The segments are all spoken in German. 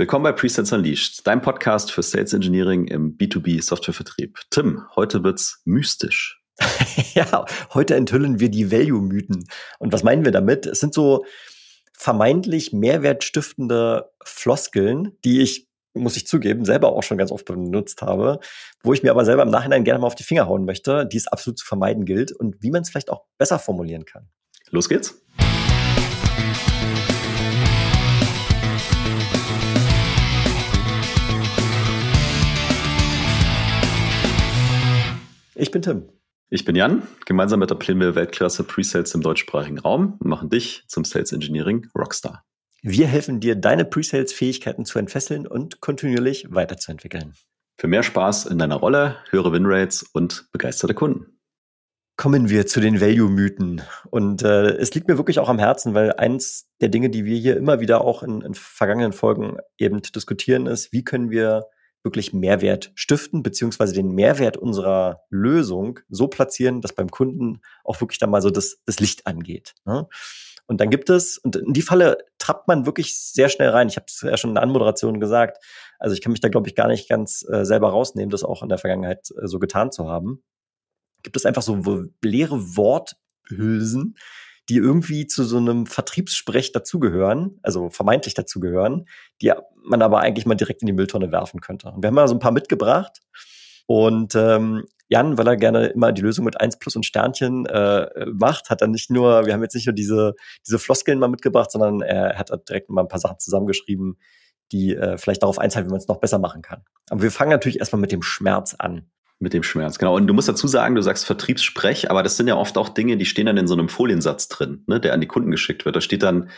Willkommen bei Presets Unleashed, deinem Podcast für Sales Engineering im B2B Softwarevertrieb. Tim, heute wird's mystisch. ja, heute enthüllen wir die Value-Mythen. Und was meinen wir damit? Es sind so vermeintlich mehrwertstiftende Floskeln, die ich, muss ich zugeben, selber auch schon ganz oft benutzt habe, wo ich mir aber selber im Nachhinein gerne mal auf die Finger hauen möchte, die es absolut zu vermeiden gilt und wie man es vielleicht auch besser formulieren kann. Los geht's. Ich bin Tim. Ich bin Jan. Gemeinsam mit der wir Weltklasse Presales im deutschsprachigen Raum machen dich zum Sales Engineering Rockstar. Wir helfen dir, deine Presales-Fähigkeiten zu entfesseln und kontinuierlich weiterzuentwickeln. Für mehr Spaß in deiner Rolle, höhere Winrates und begeisterte Kunden. Kommen wir zu den Value-Mythen. Und äh, es liegt mir wirklich auch am Herzen, weil eins der Dinge, die wir hier immer wieder auch in, in vergangenen Folgen eben diskutieren, ist, wie können wir wirklich Mehrwert stiften, beziehungsweise den Mehrwert unserer Lösung so platzieren, dass beim Kunden auch wirklich dann mal so das, das Licht angeht. Ne? Und dann gibt es, und in die Falle trappt man wirklich sehr schnell rein. Ich habe es ja schon in der Anmoderation gesagt. Also ich kann mich da, glaube ich, gar nicht ganz äh, selber rausnehmen, das auch in der Vergangenheit äh, so getan zu haben. Gibt es einfach so leere Worthülsen, die irgendwie zu so einem Vertriebssprech dazugehören, also vermeintlich dazugehören, die man aber eigentlich mal direkt in die Mülltonne werfen könnte. Und wir haben mal so ein paar mitgebracht. Und ähm, Jan, weil er gerne immer die Lösung mit 1 plus und Sternchen äh, macht, hat dann nicht nur, wir haben jetzt nicht nur diese, diese Floskeln mal mitgebracht, sondern er hat direkt mal ein paar Sachen zusammengeschrieben, die äh, vielleicht darauf einzahlen, wie man es noch besser machen kann. Aber wir fangen natürlich erstmal mit dem Schmerz an. Mit dem Schmerz, genau. Und du musst dazu sagen, du sagst Vertriebssprech, aber das sind ja oft auch Dinge, die stehen dann in so einem Foliensatz drin, ne, der an die Kunden geschickt wird. Da steht dann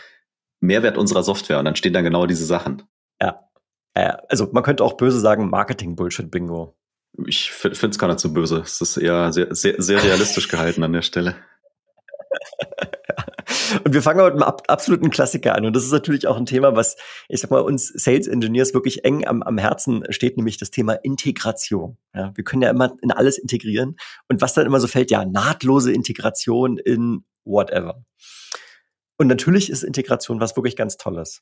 Mehrwert unserer Software und dann stehen dann genau diese Sachen. Ja. Äh, also man könnte auch böse sagen, Marketing-Bullshit-Bingo. Ich finde es gar nicht so böse. Es ist eher sehr, sehr, sehr realistisch gehalten an der Stelle. Und wir fangen heute mit einem absoluten Klassiker an. Und das ist natürlich auch ein Thema, was, ich sag mal, uns Sales Engineers wirklich eng am, am Herzen steht, nämlich das Thema Integration. Ja, wir können ja immer in alles integrieren. Und was dann immer so fällt, ja, nahtlose Integration in whatever. Und natürlich ist Integration was wirklich ganz Tolles.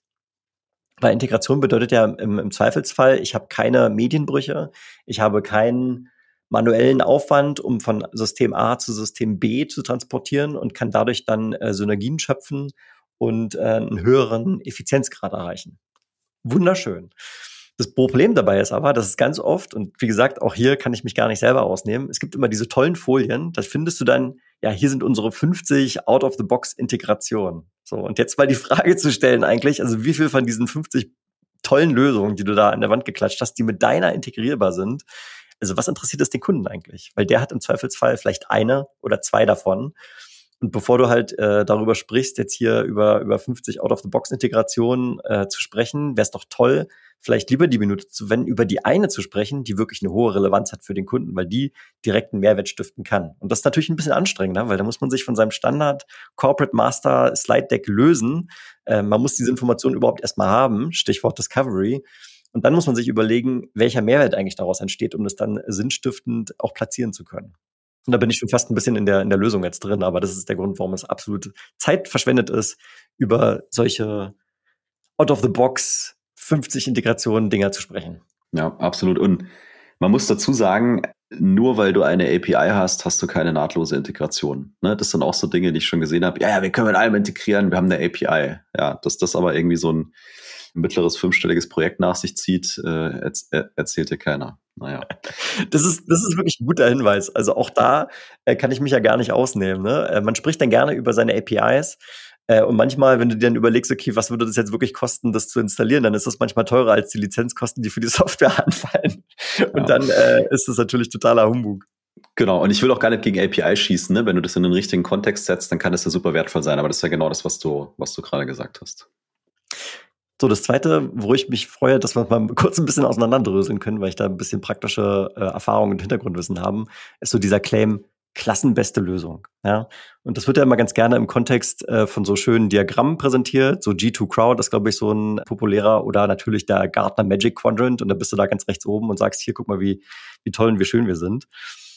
Weil Integration bedeutet ja im, im Zweifelsfall, ich habe keine Medienbrüche, ich habe keinen manuellen Aufwand, um von System A zu System B zu transportieren und kann dadurch dann äh, Synergien schöpfen und äh, einen höheren Effizienzgrad erreichen. Wunderschön. Das Problem dabei ist aber, dass es ganz oft, und wie gesagt, auch hier kann ich mich gar nicht selber ausnehmen, es gibt immer diese tollen Folien, da findest du dann, ja, hier sind unsere 50 Out-of-the-Box-Integrationen. So, und jetzt mal die Frage zu stellen eigentlich, also wie viel von diesen 50 tollen Lösungen, die du da an der Wand geklatscht hast, die mit deiner integrierbar sind, also was interessiert es den Kunden eigentlich? Weil der hat im Zweifelsfall vielleicht eine oder zwei davon. Und bevor du halt äh, darüber sprichst, jetzt hier über, über 50 Out-of-the-Box-Integrationen äh, zu sprechen, wäre es doch toll, vielleicht lieber die Minute zu wenden, über die eine zu sprechen, die wirklich eine hohe Relevanz hat für den Kunden, weil die direkt einen Mehrwert stiften kann. Und das ist natürlich ein bisschen anstrengender, weil da muss man sich von seinem Standard Corporate Master Slide Deck lösen. Äh, man muss diese Informationen überhaupt erstmal haben, Stichwort Discovery. Und dann muss man sich überlegen, welcher Mehrwert eigentlich daraus entsteht, um das dann sinnstiftend auch platzieren zu können. Und da bin ich schon fast ein bisschen in der, in der Lösung jetzt drin, aber das ist der Grund, warum es absolut Zeit verschwendet ist, über solche out-of-the-box 50 Integrationen Dinger zu sprechen. Ja, absolut. Und man muss dazu sagen, nur weil du eine API hast, hast du keine nahtlose Integration. Ne? Das sind auch so Dinge, die ich schon gesehen habe. Ja, ja, wir können mit allem integrieren, wir haben eine API. Ja, dass das aber irgendwie so ein mittleres fünfstelliges Projekt nach sich zieht, äh, erzählt dir keiner. Naja. Das ist, das ist wirklich ein guter Hinweis. Also auch da äh, kann ich mich ja gar nicht ausnehmen. Ne? Äh, man spricht dann gerne über seine APIs. Äh, und manchmal, wenn du dir dann überlegst, okay, was würde das jetzt wirklich kosten, das zu installieren, dann ist das manchmal teurer als die Lizenzkosten, die für die Software anfallen. Und ja. dann äh, ist das natürlich totaler Humbug. Genau, und ich will auch gar nicht gegen API schießen, ne? Wenn du das in den richtigen Kontext setzt, dann kann das ja super wertvoll sein, aber das ist ja genau das, was du, was du gerade gesagt hast. So, das zweite, wo ich mich freue, dass wir mal kurz ein bisschen auseinanderdröseln können, weil ich da ein bisschen praktische äh, Erfahrungen und Hintergrundwissen haben, ist so dieser Claim, klassenbeste Lösung. Ja, und das wird ja immer ganz gerne im Kontext äh, von so schönen Diagrammen präsentiert. So G2 Crowd ist, glaube ich, so ein populärer oder natürlich der Gartner Magic Quadrant. Und da bist du da ganz rechts oben und sagst, hier, guck mal, wie, wie toll und wie schön wir sind.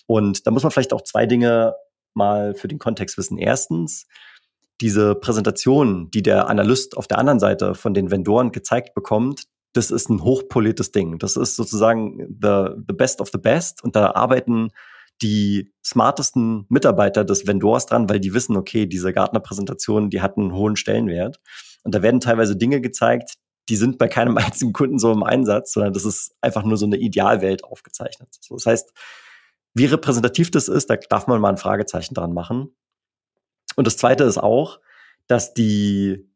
Und da muss man vielleicht auch zwei Dinge mal für den Kontext wissen. Erstens, diese Präsentation, die der Analyst auf der anderen Seite von den Vendoren gezeigt bekommt, das ist ein hochpoliertes Ding. Das ist sozusagen the, the best of the best und da arbeiten die smartesten Mitarbeiter des Vendors dran, weil die wissen, okay, diese Gartner-Präsentation, die hat einen hohen Stellenwert. Und da werden teilweise Dinge gezeigt, die sind bei keinem einzigen Kunden so im Einsatz, sondern das ist einfach nur so eine Idealwelt aufgezeichnet. Das heißt, wie repräsentativ das ist, da darf man mal ein Fragezeichen dran machen. Und das Zweite ist auch, dass die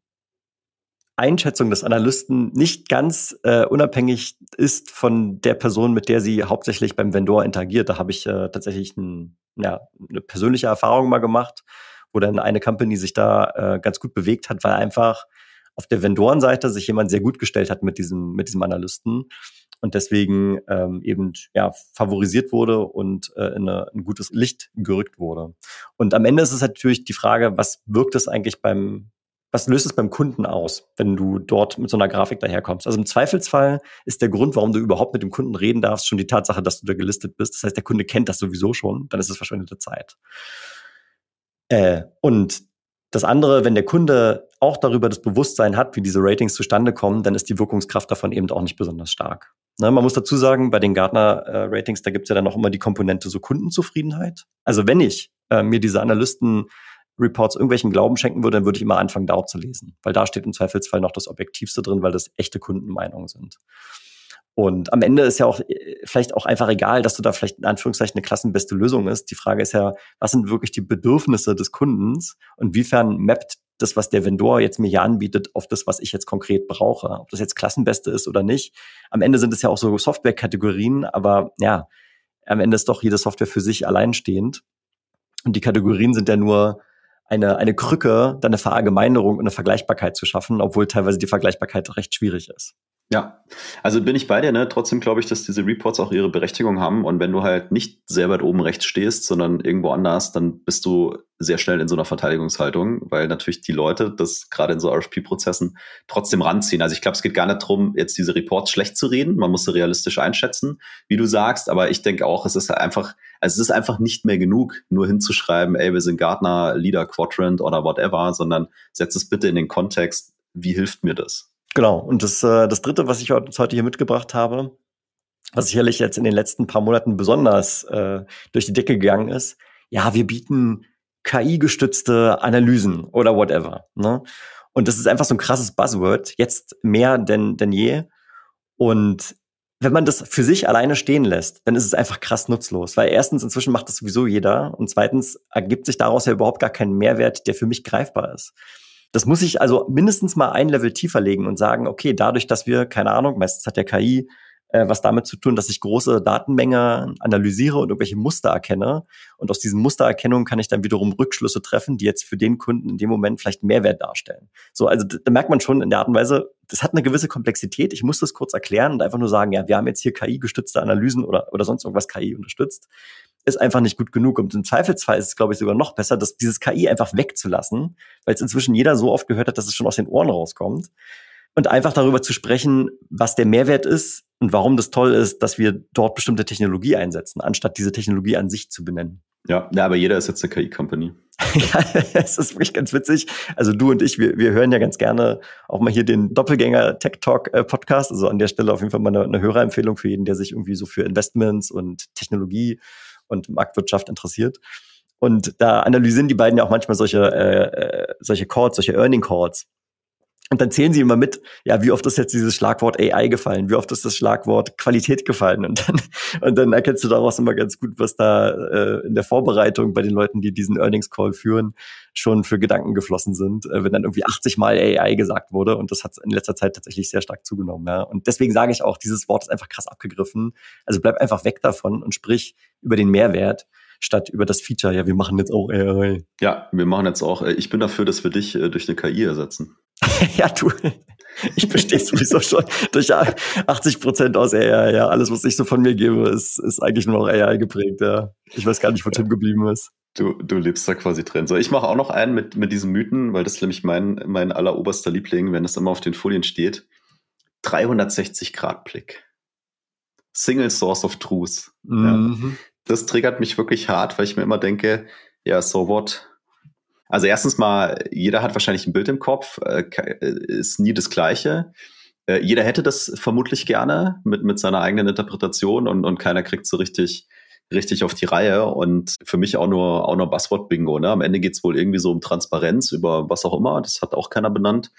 Einschätzung des Analysten nicht ganz äh, unabhängig ist von der Person, mit der sie hauptsächlich beim Vendor interagiert. Da habe ich äh, tatsächlich ein, ja, eine persönliche Erfahrung mal gemacht, wo dann eine Company sich da äh, ganz gut bewegt hat, weil einfach auf der Vendorenseite sich jemand sehr gut gestellt hat mit diesem, mit diesem Analysten und deswegen ähm, eben ja favorisiert wurde und äh, in eine, ein gutes Licht gerückt wurde. Und am Ende ist es natürlich die Frage, was wirkt es eigentlich beim was löst es beim Kunden aus, wenn du dort mit so einer Grafik daherkommst? Also im Zweifelsfall ist der Grund, warum du überhaupt mit dem Kunden reden darfst, schon die Tatsache, dass du da gelistet bist. Das heißt, der Kunde kennt das sowieso schon, dann ist es verschwendete Zeit. Äh, und das andere, wenn der Kunde auch darüber das Bewusstsein hat, wie diese Ratings zustande kommen, dann ist die Wirkungskraft davon eben auch nicht besonders stark. Ne, man muss dazu sagen, bei den Gartner-Ratings, äh, da gibt es ja dann noch immer die Komponente so Kundenzufriedenheit. Also wenn ich äh, mir diese Analysten Reports irgendwelchen Glauben schenken würde, dann würde ich immer anfangen, da auch zu lesen. Weil da steht im Zweifelsfall noch das Objektivste drin, weil das echte Kundenmeinungen sind. Und am Ende ist ja auch äh, vielleicht auch einfach egal, dass du da vielleicht in Anführungszeichen eine klassenbeste Lösung ist. Die Frage ist ja, was sind wirklich die Bedürfnisse des Kundens und wiefern mappt das, was der Vendor jetzt mir hier anbietet, auf das, was ich jetzt konkret brauche. Ob das jetzt Klassenbeste ist oder nicht. Am Ende sind es ja auch so Software-Kategorien, aber ja, am Ende ist doch jede Software für sich alleinstehend. Und die Kategorien sind ja nur eine, eine Krücke, dann eine Verallgemeinerung und eine Vergleichbarkeit zu schaffen, obwohl teilweise die Vergleichbarkeit recht schwierig ist. Ja, also bin ich bei dir, ne? Trotzdem glaube ich, dass diese Reports auch ihre Berechtigung haben. Und wenn du halt nicht sehr weit oben rechts stehst, sondern irgendwo anders, dann bist du sehr schnell in so einer Verteidigungshaltung, weil natürlich die Leute das gerade in so RFP-Prozessen trotzdem ranziehen. Also ich glaube, es geht gar nicht darum, jetzt diese Reports schlecht zu reden. Man muss sie realistisch einschätzen, wie du sagst. Aber ich denke auch, es ist einfach, also es ist einfach nicht mehr genug, nur hinzuschreiben, ey, wir sind Gartner, Leader Quadrant oder whatever, sondern setz es bitte in den Kontext, wie hilft mir das? Genau. Und das, äh, das Dritte, was ich heute hier mitgebracht habe, was sicherlich jetzt in den letzten paar Monaten besonders äh, durch die Decke gegangen ist, ja, wir bieten KI-gestützte Analysen oder whatever. Ne? Und das ist einfach so ein krasses Buzzword, jetzt mehr denn, denn je. Und wenn man das für sich alleine stehen lässt, dann ist es einfach krass nutzlos. Weil erstens, inzwischen macht das sowieso jeder. Und zweitens ergibt sich daraus ja überhaupt gar kein Mehrwert, der für mich greifbar ist. Das muss ich also mindestens mal ein Level tiefer legen und sagen, okay, dadurch, dass wir, keine Ahnung, meistens hat der KI äh, was damit zu tun, dass ich große Datenmenge analysiere und irgendwelche Muster erkenne. Und aus diesen Mustererkennungen kann ich dann wiederum Rückschlüsse treffen, die jetzt für den Kunden in dem Moment vielleicht Mehrwert darstellen. So, also da merkt man schon in der Art und Weise, das hat eine gewisse Komplexität. Ich muss das kurz erklären und einfach nur sagen, ja, wir haben jetzt hier KI-gestützte Analysen oder, oder sonst irgendwas KI unterstützt ist einfach nicht gut genug. Und im Zweifelsfall ist es, glaube ich, sogar noch besser, dass dieses KI einfach wegzulassen, weil es inzwischen jeder so oft gehört hat, dass es schon aus den Ohren rauskommt. Und einfach darüber zu sprechen, was der Mehrwert ist und warum das toll ist, dass wir dort bestimmte Technologie einsetzen, anstatt diese Technologie an sich zu benennen. Ja, ja aber jeder ist jetzt eine KI-Company. ja, es ist wirklich ganz witzig. Also du und ich, wir, wir hören ja ganz gerne auch mal hier den Doppelgänger Tech Talk äh, Podcast. Also an der Stelle auf jeden Fall mal eine, eine Hörerempfehlung für jeden, der sich irgendwie so für Investments und Technologie und Marktwirtschaft interessiert. Und da analysieren die beiden ja auch manchmal solche, äh, äh, solche Calls, solche Earning Calls. Und dann zählen sie immer mit, ja, wie oft ist jetzt dieses Schlagwort AI gefallen, wie oft ist das Schlagwort Qualität gefallen. Und dann, und dann erkennst du daraus immer ganz gut, was da äh, in der Vorbereitung bei den Leuten, die diesen Earnings Call führen, schon für Gedanken geflossen sind, äh, wenn dann irgendwie 80 Mal AI gesagt wurde. Und das hat in letzter Zeit tatsächlich sehr stark zugenommen. Ja. Und deswegen sage ich auch, dieses Wort ist einfach krass abgegriffen. Also bleib einfach weg davon und sprich über den Mehrwert statt über das Feature, ja, wir machen jetzt auch AI. Ja, wir machen jetzt auch, ich bin dafür, dass wir dich äh, durch eine KI ersetzen. ja, du. Ich bestehe sowieso schon durch 80 Prozent aus AI. Ja, alles, was ich so von mir gebe, ist, ist eigentlich nur noch AI geprägt. Ja. Ich weiß gar nicht, wo Tim geblieben ist. Du, du lebst da quasi drin. So, ich mache auch noch einen mit, mit diesen Mythen, weil das ist nämlich mein, mein alleroberster Liebling, wenn das immer auf den Folien steht. 360-Grad-Blick. Single Source of Truth. Mhm. Ja. Das triggert mich wirklich hart, weil ich mir immer denke, ja, so what? Also erstens mal, jeder hat wahrscheinlich ein Bild im Kopf, äh, ist nie das gleiche. Äh, jeder hätte das vermutlich gerne mit, mit seiner eigenen Interpretation und, und keiner kriegt so richtig richtig auf die Reihe und für mich auch nur, auch nur Buzzword-Bingo. Ne? Am Ende geht's wohl irgendwie so um Transparenz über was auch immer. Das hat auch keiner benannt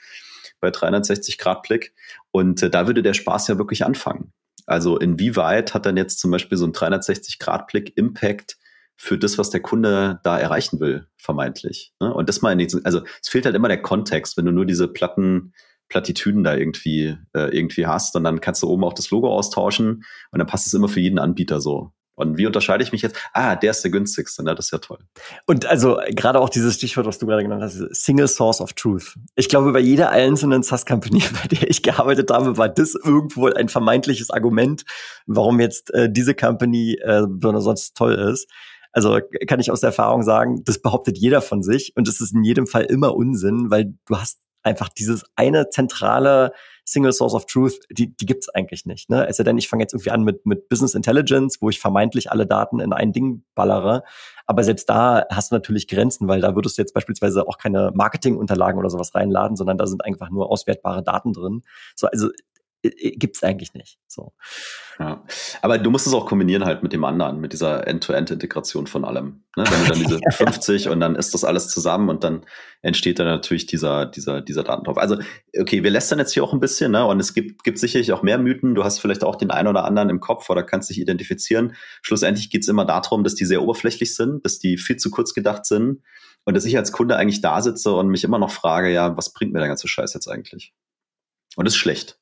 bei 360-Grad-Blick. Und äh, da würde der Spaß ja wirklich anfangen. Also inwieweit hat dann jetzt zum Beispiel so ein 360-Grad-Blick Impact für das, was der Kunde da erreichen will, vermeintlich. Ne? Und das mal in den, also es fehlt halt immer der Kontext, wenn du nur diese Platten, Plattitüden da irgendwie, äh, irgendwie hast und dann kannst du oben auch das Logo austauschen und dann passt es immer für jeden Anbieter so. Und wie unterscheide ich mich jetzt? Ah, der ist der günstigste, ne? das ist ja toll. Und also gerade auch dieses Stichwort, was du gerade genannt hast, Single Source of Truth. Ich glaube, bei jeder einzelnen SaaS-Company, bei der ich gearbeitet habe, war das irgendwo ein vermeintliches Argument, warum jetzt äh, diese Company äh, besonders toll ist. Also kann ich aus Erfahrung sagen, das behauptet jeder von sich und es ist in jedem Fall immer Unsinn, weil du hast einfach dieses eine zentrale Single Source of Truth, die, die gibt's eigentlich nicht. Ne? Sei denn, ich fange jetzt irgendwie an mit, mit Business Intelligence, wo ich vermeintlich alle Daten in ein Ding ballere. Aber selbst da hast du natürlich Grenzen, weil da würdest du jetzt beispielsweise auch keine Marketingunterlagen oder sowas reinladen, sondern da sind einfach nur auswertbare Daten drin. So, also gibt's eigentlich nicht. So. Ja. Aber du musst es auch kombinieren halt mit dem anderen, mit dieser End-to-End-Integration von allem. Ne? Wenn du dann diese 50 und dann ist das alles zusammen und dann entsteht dann natürlich dieser, dieser, dieser Datentopf. Also, okay, wir lästern jetzt hier auch ein bisschen, ne? Und es gibt, gibt sicherlich auch mehr Mythen. Du hast vielleicht auch den einen oder anderen im Kopf oder kannst dich identifizieren. Schlussendlich geht's immer darum, dass die sehr oberflächlich sind, dass die viel zu kurz gedacht sind und dass ich als Kunde eigentlich da sitze und mich immer noch frage, ja, was bringt mir der ganze Scheiß jetzt eigentlich? Und das ist schlecht.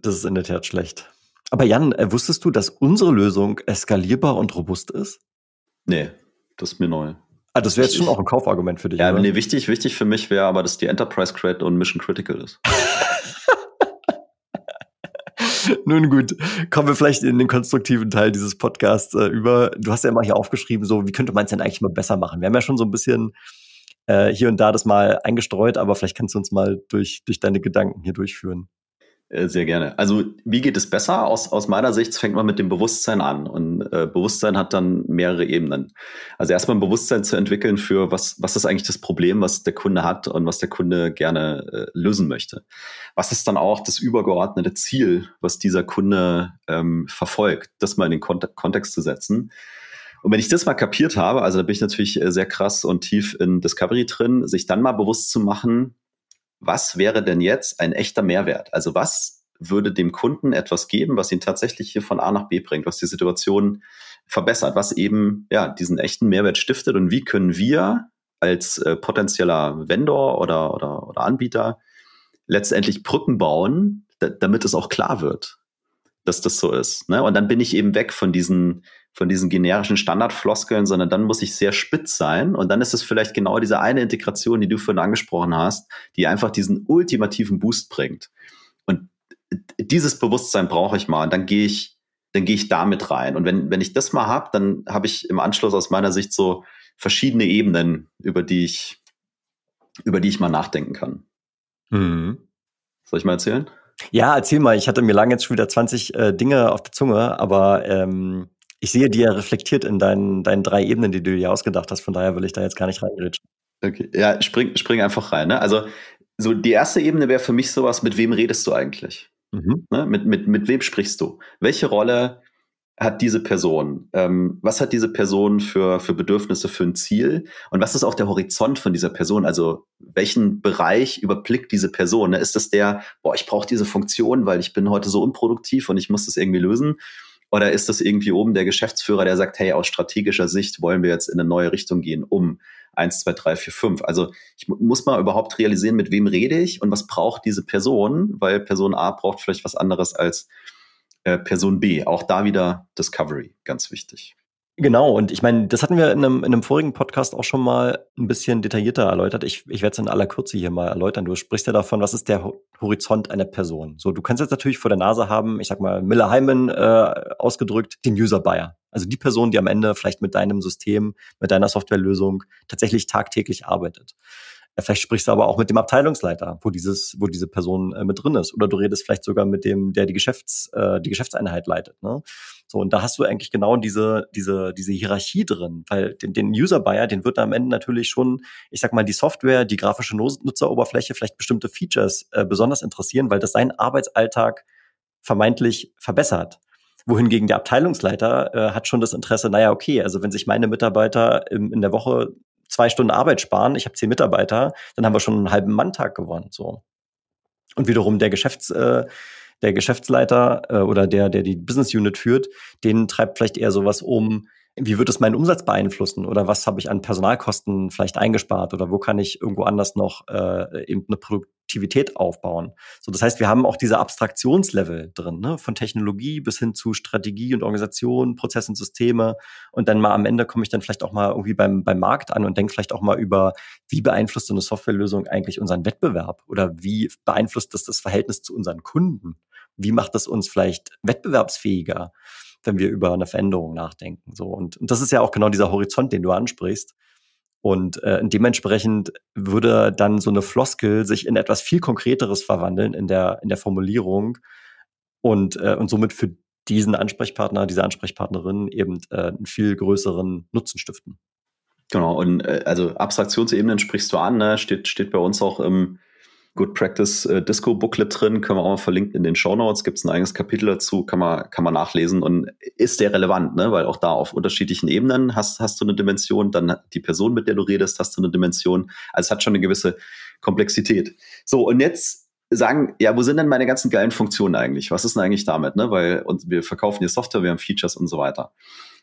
Das ist in der Tat schlecht. Aber Jan, äh, wusstest du, dass unsere Lösung eskalierbar und robust ist? Nee, das ist mir neu. Ah, das wäre jetzt schon auch ein Kaufargument für dich. Ja, oder? nee, wichtig, wichtig für mich wäre aber, dass die Enterprise Credit und Mission Critical ist. Nun gut, kommen wir vielleicht in den konstruktiven Teil dieses Podcasts äh, über. Du hast ja immer hier aufgeschrieben, so wie könnte man es denn eigentlich mal besser machen? Wir haben ja schon so ein bisschen äh, hier und da das mal eingestreut, aber vielleicht kannst du uns mal durch, durch deine Gedanken hier durchführen. Äh, sehr gerne. Also wie geht es besser? Aus, aus meiner Sicht fängt man mit dem Bewusstsein an und äh, Bewusstsein hat dann mehrere Ebenen. Also erstmal ein Bewusstsein zu entwickeln für was, was ist eigentlich das Problem, was der Kunde hat und was der Kunde gerne äh, lösen möchte. Was ist dann auch das übergeordnete Ziel, was dieser Kunde ähm, verfolgt, das mal in den Kont Kontext zu setzen. Und wenn ich das mal kapiert habe, also da bin ich natürlich äh, sehr krass und tief in Discovery drin, sich dann mal bewusst zu machen, was wäre denn jetzt ein echter Mehrwert? Also was würde dem Kunden etwas geben, was ihn tatsächlich hier von A nach B bringt, was die Situation verbessert, was eben ja diesen echten Mehrwert stiftet und wie können wir als äh, potenzieller Vendor oder, oder, oder Anbieter letztendlich Brücken bauen, damit es auch klar wird, dass das so ist. Ne? Und dann bin ich eben weg von diesen von diesen generischen Standardfloskeln, sondern dann muss ich sehr spitz sein. Und dann ist es vielleicht genau diese eine Integration, die du vorhin angesprochen hast, die einfach diesen ultimativen Boost bringt. Und dieses Bewusstsein brauche ich mal. Und dann gehe ich, dann gehe ich damit rein. Und wenn, wenn ich das mal habe, dann habe ich im Anschluss aus meiner Sicht so verschiedene Ebenen, über die ich, über die ich mal nachdenken kann. Mhm. Soll ich mal erzählen? Ja, erzähl mal. Ich hatte mir lange jetzt schon wieder 20 äh, Dinge auf der Zunge, aber ähm, ich sehe die ja reflektiert in deinen, deinen drei Ebenen, die du dir ausgedacht hast. Von daher will ich da jetzt gar nicht reingeritschen. Okay, ja, spring, spring einfach rein. Ne? Also, so die erste Ebene wäre für mich sowas, mit wem redest du eigentlich? Mhm. Ne? Mit, mit, mit wem sprichst du? Welche Rolle hat diese Person? Ähm, was hat diese Person für, für Bedürfnisse, für ein Ziel? Und was ist auch der Horizont von dieser Person? Also welchen Bereich überblickt diese Person? Ne? Ist das der, boah, ich brauche diese Funktion, weil ich bin heute so unproduktiv und ich muss das irgendwie lösen? Oder ist das irgendwie oben der Geschäftsführer, der sagt, hey, aus strategischer Sicht wollen wir jetzt in eine neue Richtung gehen, um eins, zwei, drei, vier, fünf. Also ich muss mal überhaupt realisieren, mit wem rede ich und was braucht diese Person, weil Person A braucht vielleicht was anderes als äh, Person B. Auch da wieder Discovery, ganz wichtig. Genau, und ich meine, das hatten wir in einem, in einem vorigen Podcast auch schon mal ein bisschen detaillierter erläutert. Ich, ich werde es in aller Kürze hier mal erläutern. Du sprichst ja davon, was ist der Horizont einer Person. So, du kannst jetzt natürlich vor der Nase haben, ich sag mal, Miller Hyman äh, ausgedrückt, den User Buyer. Also die Person, die am Ende vielleicht mit deinem System, mit deiner Softwarelösung tatsächlich tagtäglich arbeitet. Ja, vielleicht sprichst du aber auch mit dem Abteilungsleiter, wo dieses, wo diese Person äh, mit drin ist. Oder du redest vielleicht sogar mit dem, der die Geschäfts, äh, die Geschäftseinheit leitet. Ne? So, und da hast du eigentlich genau diese, diese, diese Hierarchie drin, weil den, den User-Buyer, den wird am Ende natürlich schon, ich sag mal, die Software, die grafische Nutzeroberfläche, vielleicht bestimmte Features äh, besonders interessieren, weil das seinen Arbeitsalltag vermeintlich verbessert wohingegen der Abteilungsleiter äh, hat schon das Interesse, naja, okay, also wenn sich meine Mitarbeiter im, in der Woche zwei Stunden Arbeit sparen, ich habe zehn Mitarbeiter, dann haben wir schon einen halben Manntag gewonnen. So. Und wiederum der Geschäfts, äh, der Geschäftsleiter äh, oder der, der die Business Unit führt, den treibt vielleicht eher sowas um, wie wird es meinen Umsatz beeinflussen oder was habe ich an Personalkosten vielleicht eingespart oder wo kann ich irgendwo anders noch äh, eben eine Produktivität aufbauen. So, das heißt, wir haben auch diese Abstraktionslevel drin, ne? von Technologie bis hin zu Strategie und Organisation, Prozesse und Systeme und dann mal am Ende komme ich dann vielleicht auch mal irgendwie beim, beim Markt an und denke vielleicht auch mal über, wie beeinflusst so eine Softwarelösung eigentlich unseren Wettbewerb oder wie beeinflusst das das Verhältnis zu unseren Kunden? Wie macht das uns vielleicht wettbewerbsfähiger? wenn wir über eine Veränderung nachdenken. So und, und das ist ja auch genau dieser Horizont, den du ansprichst. Und äh, dementsprechend würde dann so eine Floskel sich in etwas viel Konkreteres verwandeln in der, in der Formulierung und, äh, und somit für diesen Ansprechpartner, diese Ansprechpartnerin eben äh, einen viel größeren Nutzen stiften. Genau, und äh, also Abstraktionsebenen sprichst du an, ne? steht, steht bei uns auch im, Good Practice äh, Disco Booklet drin, können wir auch mal verlinken in den Show Notes. Gibt es ein eigenes Kapitel dazu, kann man, kann man nachlesen und ist sehr relevant, ne? weil auch da auf unterschiedlichen Ebenen hast, hast du eine Dimension, dann die Person, mit der du redest, hast du eine Dimension. Also es hat schon eine gewisse Komplexität. So, und jetzt sagen, ja, wo sind denn meine ganzen geilen Funktionen eigentlich? Was ist denn eigentlich damit? Ne? Weil und wir verkaufen hier Software, wir haben Features und so weiter.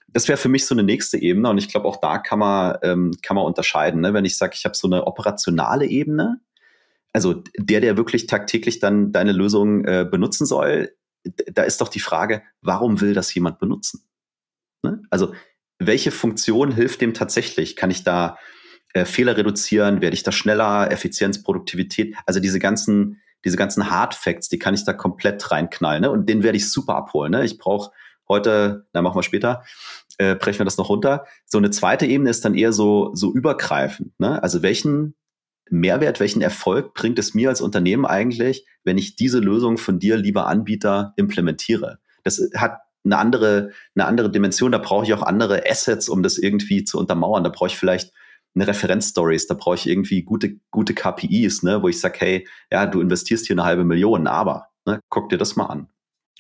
Das wäre für mich so eine nächste Ebene und ich glaube, auch da kann man, ähm, kann man unterscheiden. Ne? Wenn ich sage, ich habe so eine operationale Ebene, also der, der wirklich tagtäglich dann deine Lösung äh, benutzen soll, da ist doch die Frage, warum will das jemand benutzen? Ne? Also welche Funktion hilft dem tatsächlich? Kann ich da äh, Fehler reduzieren? Werde ich da schneller? Effizienz, Produktivität? Also diese ganzen, diese ganzen Hard Facts, die kann ich da komplett reinknallen. Ne? Und den werde ich super abholen. Ne? Ich brauche heute, na machen wir später, äh, brechen wir das noch runter. So eine zweite Ebene ist dann eher so, so übergreifend. Ne? Also welchen Mehrwert, welchen Erfolg bringt es mir als Unternehmen eigentlich, wenn ich diese Lösung von dir, lieber Anbieter, implementiere? Das hat eine andere, eine andere Dimension. Da brauche ich auch andere Assets, um das irgendwie zu untermauern. Da brauche ich vielleicht eine Referenzstories, da brauche ich irgendwie gute, gute KPIs, ne, wo ich sage, hey, ja, du investierst hier eine halbe Million, aber ne, guck dir das mal an.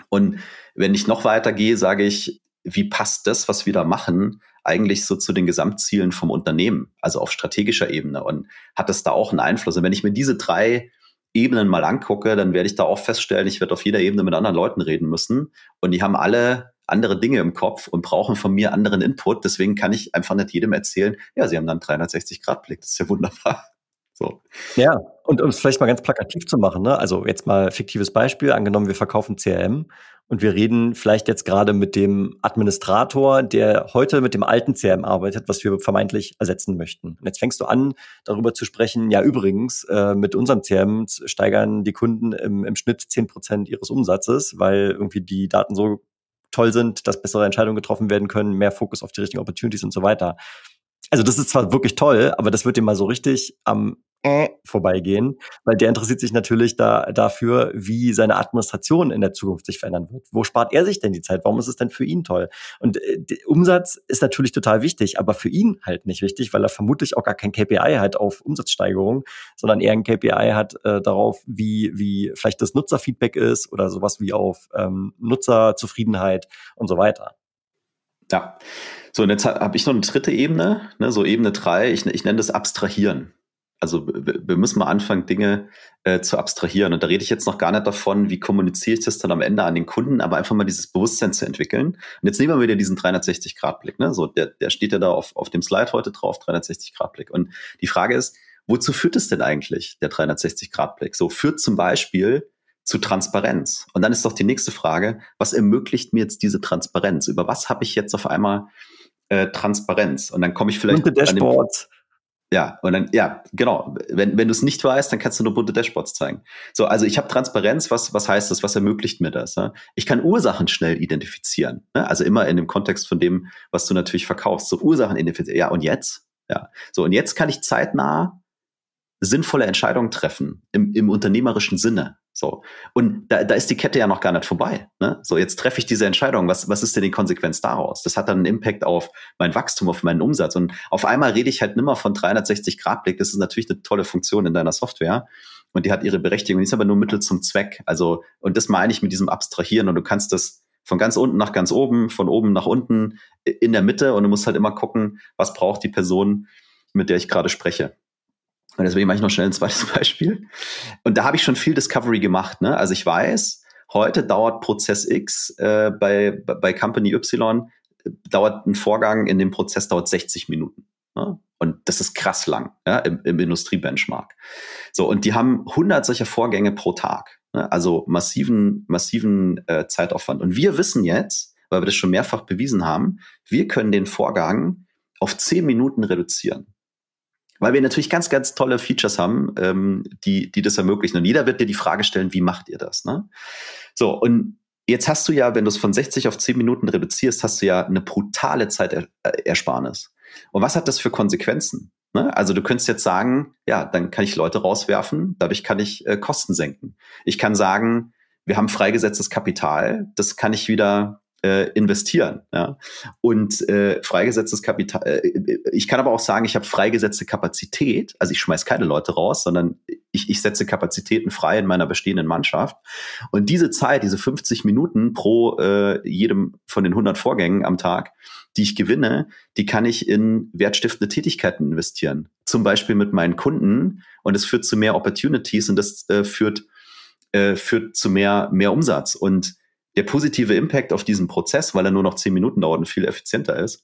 Und wenn ich noch weiter gehe, sage ich, wie passt das, was wir da machen, eigentlich so zu den Gesamtzielen vom Unternehmen, also auf strategischer Ebene und hat es da auch einen Einfluss? Und wenn ich mir diese drei Ebenen mal angucke, dann werde ich da auch feststellen, ich werde auf jeder Ebene mit anderen Leuten reden müssen und die haben alle andere Dinge im Kopf und brauchen von mir anderen Input. Deswegen kann ich einfach nicht jedem erzählen, ja, sie haben dann 360-Grad-Blick. Das ist ja wunderbar. So. Ja, und um es vielleicht mal ganz plakativ zu machen, ne? also jetzt mal fiktives Beispiel, angenommen, wir verkaufen CRM und wir reden vielleicht jetzt gerade mit dem Administrator, der heute mit dem alten CRM arbeitet, was wir vermeintlich ersetzen möchten. Und jetzt fängst du an, darüber zu sprechen, ja übrigens, äh, mit unserem CRM steigern die Kunden im, im Schnitt zehn Prozent ihres Umsatzes, weil irgendwie die Daten so toll sind, dass bessere Entscheidungen getroffen werden können, mehr Fokus auf die richtigen Opportunities und so weiter also das ist zwar wirklich toll, aber das wird ihm mal so richtig am äh, vorbeigehen, weil der interessiert sich natürlich da, dafür, wie seine Administration in der Zukunft sich verändern wird. Wo spart er sich denn die Zeit? Warum ist es denn für ihn toll? Und äh, Umsatz ist natürlich total wichtig, aber für ihn halt nicht wichtig, weil er vermutlich auch gar kein KPI hat auf Umsatzsteigerung, sondern eher ein KPI hat äh, darauf, wie, wie vielleicht das Nutzerfeedback ist oder sowas wie auf ähm, Nutzerzufriedenheit und so weiter. Ja. So, und jetzt habe ich noch eine dritte Ebene, ne, so Ebene drei. ich, ich nenne das Abstrahieren. Also wir müssen mal anfangen, Dinge äh, zu abstrahieren. Und da rede ich jetzt noch gar nicht davon, wie kommuniziere ich das dann am Ende an den Kunden, aber einfach mal dieses Bewusstsein zu entwickeln. Und jetzt nehmen wir wieder diesen 360-Grad-Blick. Ne? So, der, der steht ja da auf, auf dem Slide heute drauf, 360-Grad-Blick. Und die Frage ist, wozu führt es denn eigentlich, der 360-Grad-Blick? So führt zum Beispiel zu Transparenz. Und dann ist doch die nächste Frage, was ermöglicht mir jetzt diese Transparenz? Über was habe ich jetzt auf einmal äh, Transparenz? Und dann komme ich vielleicht. Bunte Dashboards. Ja, und dann, ja, genau. Wenn, wenn du es nicht weißt, dann kannst du nur bunte Dashboards zeigen. So, also ich habe Transparenz, was, was heißt das? Was ermöglicht mir das? Ne? Ich kann Ursachen schnell identifizieren. Ne? Also immer in dem Kontext von dem, was du natürlich verkaufst. So Ursachen identifizieren. Ja, und jetzt? Ja. So, und jetzt kann ich zeitnah sinnvolle Entscheidungen treffen im, im unternehmerischen Sinne. So. Und da, da ist die Kette ja noch gar nicht vorbei. Ne? So, jetzt treffe ich diese Entscheidung. Was, was ist denn die Konsequenz daraus? Das hat dann einen Impact auf mein Wachstum, auf meinen Umsatz. Und auf einmal rede ich halt nimmer von 360 Grad Blick. Das ist natürlich eine tolle Funktion in deiner Software. Und die hat ihre Berechtigung. Die ist aber nur Mittel zum Zweck. Also, und das meine ich mit diesem Abstrahieren. Und du kannst das von ganz unten nach ganz oben, von oben nach unten, in der Mitte. Und du musst halt immer gucken, was braucht die Person, mit der ich gerade spreche. Und deswegen mache ich noch schnell ein zweites Beispiel. Und da habe ich schon viel Discovery gemacht. Ne? Also ich weiß, heute dauert Prozess X äh, bei, bei Company Y, dauert ein Vorgang in dem Prozess dauert 60 Minuten. Ne? Und das ist krass lang ja, im, im Industriebenchmark. So, und die haben 100 solcher Vorgänge pro Tag. Ne? Also massiven, massiven äh, Zeitaufwand. Und wir wissen jetzt, weil wir das schon mehrfach bewiesen haben, wir können den Vorgang auf 10 Minuten reduzieren weil wir natürlich ganz, ganz tolle Features haben, ähm, die, die das ermöglichen. Und jeder wird dir die Frage stellen, wie macht ihr das? Ne? So, und jetzt hast du ja, wenn du es von 60 auf 10 Minuten reduzierst, hast du ja eine brutale Zeitersparnis. Und was hat das für Konsequenzen? Ne? Also du könntest jetzt sagen, ja, dann kann ich Leute rauswerfen, dadurch kann ich äh, Kosten senken. Ich kann sagen, wir haben freigesetztes Kapital, das kann ich wieder äh, investieren. Ja? Und äh, freigesetztes Kapital, äh, ich kann aber auch sagen, ich habe freigesetzte Kapazität, also ich schmeiß keine Leute raus, sondern ich, ich setze Kapazitäten frei in meiner bestehenden Mannschaft. Und diese Zeit, diese 50 Minuten pro äh, jedem von den 100 Vorgängen am Tag, die ich gewinne, die kann ich in wertstiftende Tätigkeiten investieren. Zum Beispiel mit meinen Kunden und es führt zu mehr Opportunities und das äh, führt, äh, führt zu mehr, mehr Umsatz. Und der positive Impact auf diesen Prozess, weil er nur noch zehn Minuten dauert und viel effizienter ist,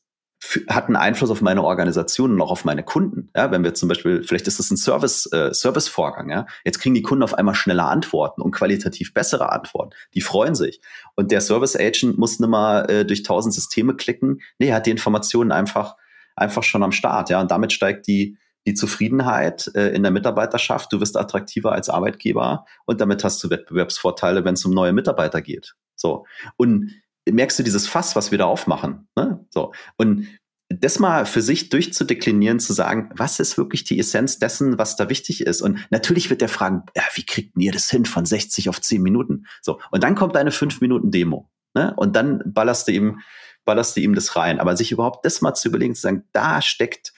hat einen Einfluss auf meine Organisation und auch auf meine Kunden. Ja, wenn wir zum Beispiel, vielleicht ist es ein Service, äh, Servicevorgang, ja. Jetzt kriegen die Kunden auf einmal schneller Antworten und qualitativ bessere Antworten. Die freuen sich. Und der Service Agent muss nicht mal äh, durch tausend Systeme klicken. Nee, er hat die Informationen einfach, einfach schon am Start, ja. Und damit steigt die, die Zufriedenheit äh, in der Mitarbeiterschaft. Du wirst attraktiver als Arbeitgeber und damit hast du Wettbewerbsvorteile, wenn es um neue Mitarbeiter geht. So. Und merkst du dieses Fass, was wir da aufmachen? Ne? So. Und das mal für sich durchzudeklinieren, zu sagen, was ist wirklich die Essenz dessen, was da wichtig ist? Und natürlich wird der fragen, ja, wie kriegt ihr das hin von 60 auf 10 Minuten? So. Und dann kommt eine 5 Minuten Demo. Ne? Und dann ballerst du ihm, ballerst du ihm das rein. Aber sich überhaupt das mal zu überlegen, zu sagen, da steckt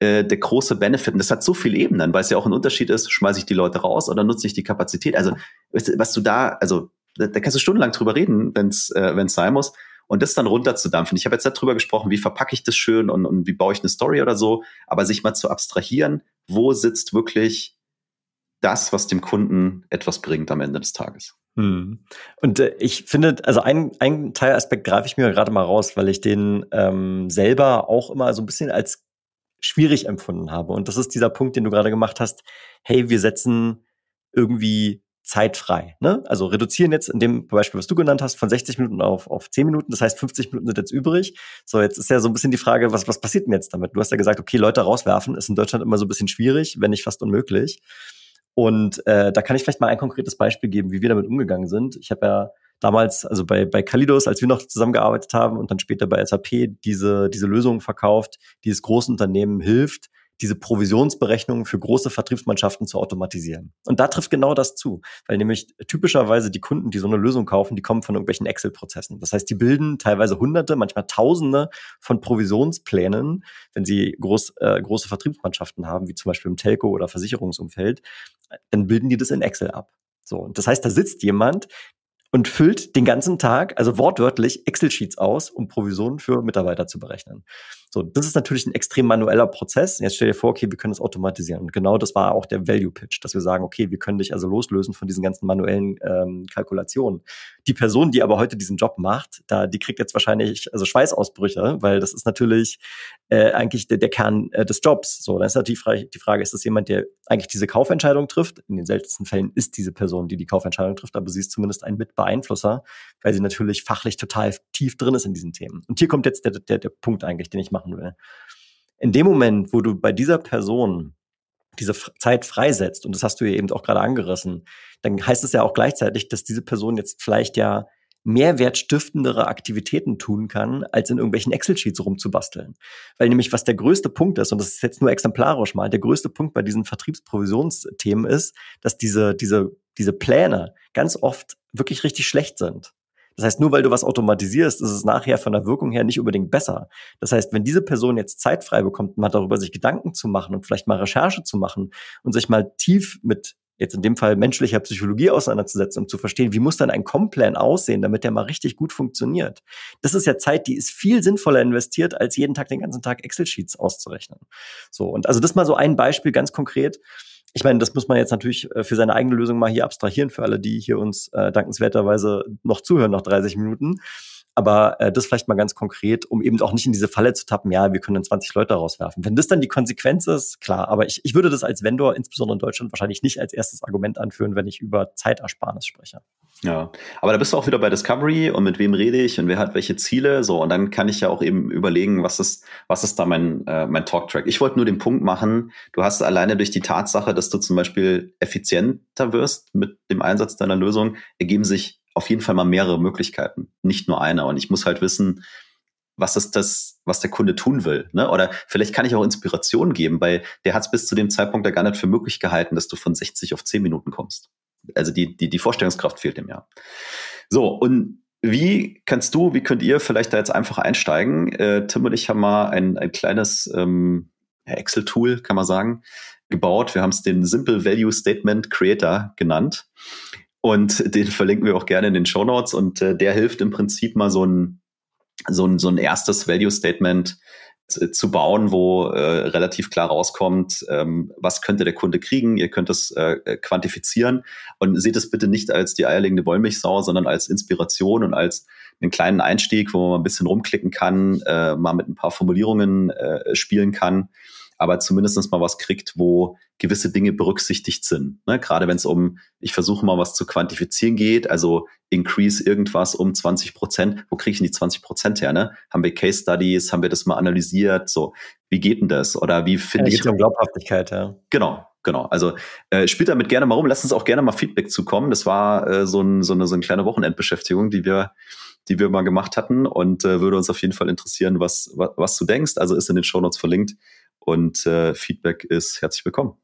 äh, der große Benefit. Und das hat so viele Ebenen, weil es ja auch ein Unterschied ist, schmeiße ich die Leute raus oder nutze ich die Kapazität? Also, was du da, also da, kannst du stundenlang drüber reden, wenn es äh, sein muss. Und das dann runterzudampfen. Ich habe jetzt drüber gesprochen, wie verpacke ich das schön und, und wie baue ich eine Story oder so, aber sich mal zu abstrahieren, wo sitzt wirklich das, was dem Kunden etwas bringt am Ende des Tages. Hm. Und äh, ich finde, also ein, ein Teilaspekt greife ich mir gerade mal raus, weil ich den ähm, selber auch immer so ein bisschen als schwierig empfunden habe. Und das ist dieser Punkt, den du gerade gemacht hast. Hey, wir setzen irgendwie zeitfrei. Ne? Also reduzieren jetzt in dem Beispiel, was du genannt hast, von 60 Minuten auf, auf 10 Minuten. Das heißt, 50 Minuten sind jetzt übrig. So, jetzt ist ja so ein bisschen die Frage, was, was passiert denn jetzt damit? Du hast ja gesagt, okay, Leute rauswerfen ist in Deutschland immer so ein bisschen schwierig, wenn nicht fast unmöglich. Und äh, da kann ich vielleicht mal ein konkretes Beispiel geben, wie wir damit umgegangen sind. Ich habe ja damals, also bei, bei Kalidos, als wir noch zusammengearbeitet haben und dann später bei SAP diese, diese Lösung verkauft, die es großen Unternehmen hilft, diese Provisionsberechnungen für große Vertriebsmannschaften zu automatisieren. Und da trifft genau das zu, weil nämlich typischerweise die Kunden, die so eine Lösung kaufen, die kommen von irgendwelchen Excel-Prozessen. Das heißt, die bilden teilweise Hunderte, manchmal Tausende von Provisionsplänen, wenn sie groß, äh, große Vertriebsmannschaften haben, wie zum Beispiel im Telco- oder Versicherungsumfeld, dann bilden die das in Excel ab. So, und das heißt, da sitzt jemand, und füllt den ganzen Tag, also wortwörtlich, Excel-Sheets aus, um Provisionen für Mitarbeiter zu berechnen. So, das ist natürlich ein extrem manueller Prozess. Jetzt stell dir vor, okay, wir können das automatisieren. Und genau das war auch der Value Pitch, dass wir sagen, okay, wir können dich also loslösen von diesen ganzen manuellen ähm, Kalkulationen. Die Person, die aber heute diesen Job macht, da, die kriegt jetzt wahrscheinlich also Schweißausbrüche, weil das ist natürlich äh, eigentlich der, der Kern äh, des Jobs. So, dann ist natürlich die Frage, ist das jemand, der eigentlich diese Kaufentscheidung trifft? In den seltensten Fällen ist diese Person, die die Kaufentscheidung trifft, aber sie ist zumindest ein Mitbeeinflusser, weil sie natürlich fachlich total tief drin ist in diesen Themen. Und hier kommt jetzt der, der, der Punkt eigentlich, den ich mache machen will. In dem Moment, wo du bei dieser Person diese Zeit freisetzt, und das hast du ja eben auch gerade angerissen, dann heißt es ja auch gleichzeitig, dass diese Person jetzt vielleicht ja mehrwertstiftendere Aktivitäten tun kann, als in irgendwelchen Excel-Sheets rumzubasteln. Weil nämlich, was der größte Punkt ist, und das ist jetzt nur exemplarisch mal, der größte Punkt bei diesen Vertriebsprovisionsthemen ist, dass diese, diese, diese Pläne ganz oft wirklich richtig schlecht sind. Das heißt, nur weil du was automatisierst, ist es nachher von der Wirkung her nicht unbedingt besser. Das heißt, wenn diese Person jetzt Zeit frei bekommt, mal darüber sich Gedanken zu machen und vielleicht mal Recherche zu machen und sich mal tief mit jetzt in dem Fall menschlicher Psychologie auseinanderzusetzen, um zu verstehen, wie muss dann ein Complan aussehen, damit der mal richtig gut funktioniert. Das ist ja Zeit, die ist viel sinnvoller investiert, als jeden Tag den ganzen Tag Excel-Sheets auszurechnen. So, und also das mal so ein Beispiel ganz konkret. Ich meine, das muss man jetzt natürlich äh, für seine eigene Lösung mal hier abstrahieren, für alle, die hier uns äh, dankenswerterweise noch zuhören nach 30 Minuten. Aber äh, das vielleicht mal ganz konkret, um eben auch nicht in diese Falle zu tappen, ja, wir können dann 20 Leute rauswerfen. Wenn das dann die Konsequenz ist, klar, aber ich, ich würde das als Vendor, insbesondere in Deutschland, wahrscheinlich nicht als erstes Argument anführen, wenn ich über Zeitersparnis spreche. Ja, aber da bist du auch wieder bei Discovery und mit wem rede ich und wer hat welche Ziele, so und dann kann ich ja auch eben überlegen, was ist, was ist da mein, äh, mein Talktrack. Ich wollte nur den Punkt machen, du hast alleine durch die Tatsache, dass du zum Beispiel effizienter wirst mit dem Einsatz deiner Lösung, ergeben sich auf jeden Fall mal mehrere Möglichkeiten, nicht nur eine. Und ich muss halt wissen, was ist das, was der Kunde tun will. Ne? Oder vielleicht kann ich auch Inspiration geben, weil der hat es bis zu dem Zeitpunkt ja gar nicht für möglich gehalten, dass du von 60 auf 10 Minuten kommst. Also die, die, die Vorstellungskraft fehlt dem ja. So, und wie kannst du, wie könnt ihr vielleicht da jetzt einfach einsteigen? Äh, Tim und ich haben mal ein, ein kleines ähm, Excel-Tool, kann man sagen, gebaut. Wir haben es den Simple Value Statement Creator genannt. Und den verlinken wir auch gerne in den Show Notes. Und äh, der hilft im Prinzip mal so ein, so ein, so ein erstes Value Statement zu, zu bauen, wo äh, relativ klar rauskommt, ähm, was könnte der Kunde kriegen. Ihr könnt es äh, quantifizieren und seht es bitte nicht als die eierlegende Wollmilchsau, sondern als Inspiration und als einen kleinen Einstieg, wo man ein bisschen rumklicken kann, äh, mal mit ein paar Formulierungen äh, spielen kann aber zumindest mal was kriegt, wo gewisse Dinge berücksichtigt sind. Ne? Gerade wenn es um, ich versuche mal was zu quantifizieren geht, also increase irgendwas um 20 Prozent. Wo kriege ich denn die 20 Prozent her? Ne? Haben wir Case Studies, haben wir das mal analysiert? So, wie geht denn das? Oder wie finde ja, ich. Um Glaubhaftigkeit, ja. Genau, genau. Also äh, spielt damit gerne mal rum. Lass uns auch gerne mal Feedback zukommen. Das war äh, so, ein, so, eine, so eine kleine Wochenendbeschäftigung, die wir die wir mal gemacht hatten und äh, würde uns auf jeden Fall interessieren, was, was, was du denkst. Also ist in den Show Notes verlinkt und äh, Feedback ist herzlich willkommen.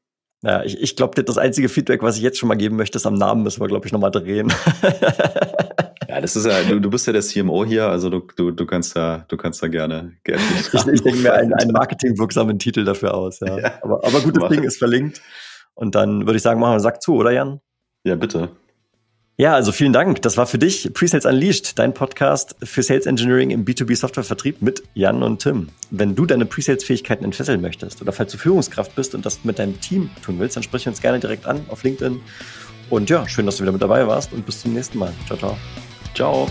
Ja, ich, ich glaube, das einzige Feedback, was ich jetzt schon mal geben möchte, ist am Namen müssen wir, glaube ich, nochmal drehen. ja, das ist ja, du, du bist ja der CMO hier, also du, du, du kannst da, du kannst da gerne, gerne Ich, ich denke mir einen, einen marketingwirksamen Titel dafür aus, ja. ja. Aber, aber gut, das Ding ist verlinkt. Und dann würde ich sagen, machen wir Sack zu, oder Jan? Ja, bitte. Ja, also vielen Dank. Das war für dich Presales Unleashed, dein Podcast für Sales Engineering im B2B Softwarevertrieb mit Jan und Tim. Wenn du deine Presales-Fähigkeiten entfesseln möchtest oder falls du Führungskraft bist und das mit deinem Team tun willst, dann sprich uns gerne direkt an auf LinkedIn. Und ja, schön, dass du wieder mit dabei warst und bis zum nächsten Mal. Ciao, ciao. Ciao.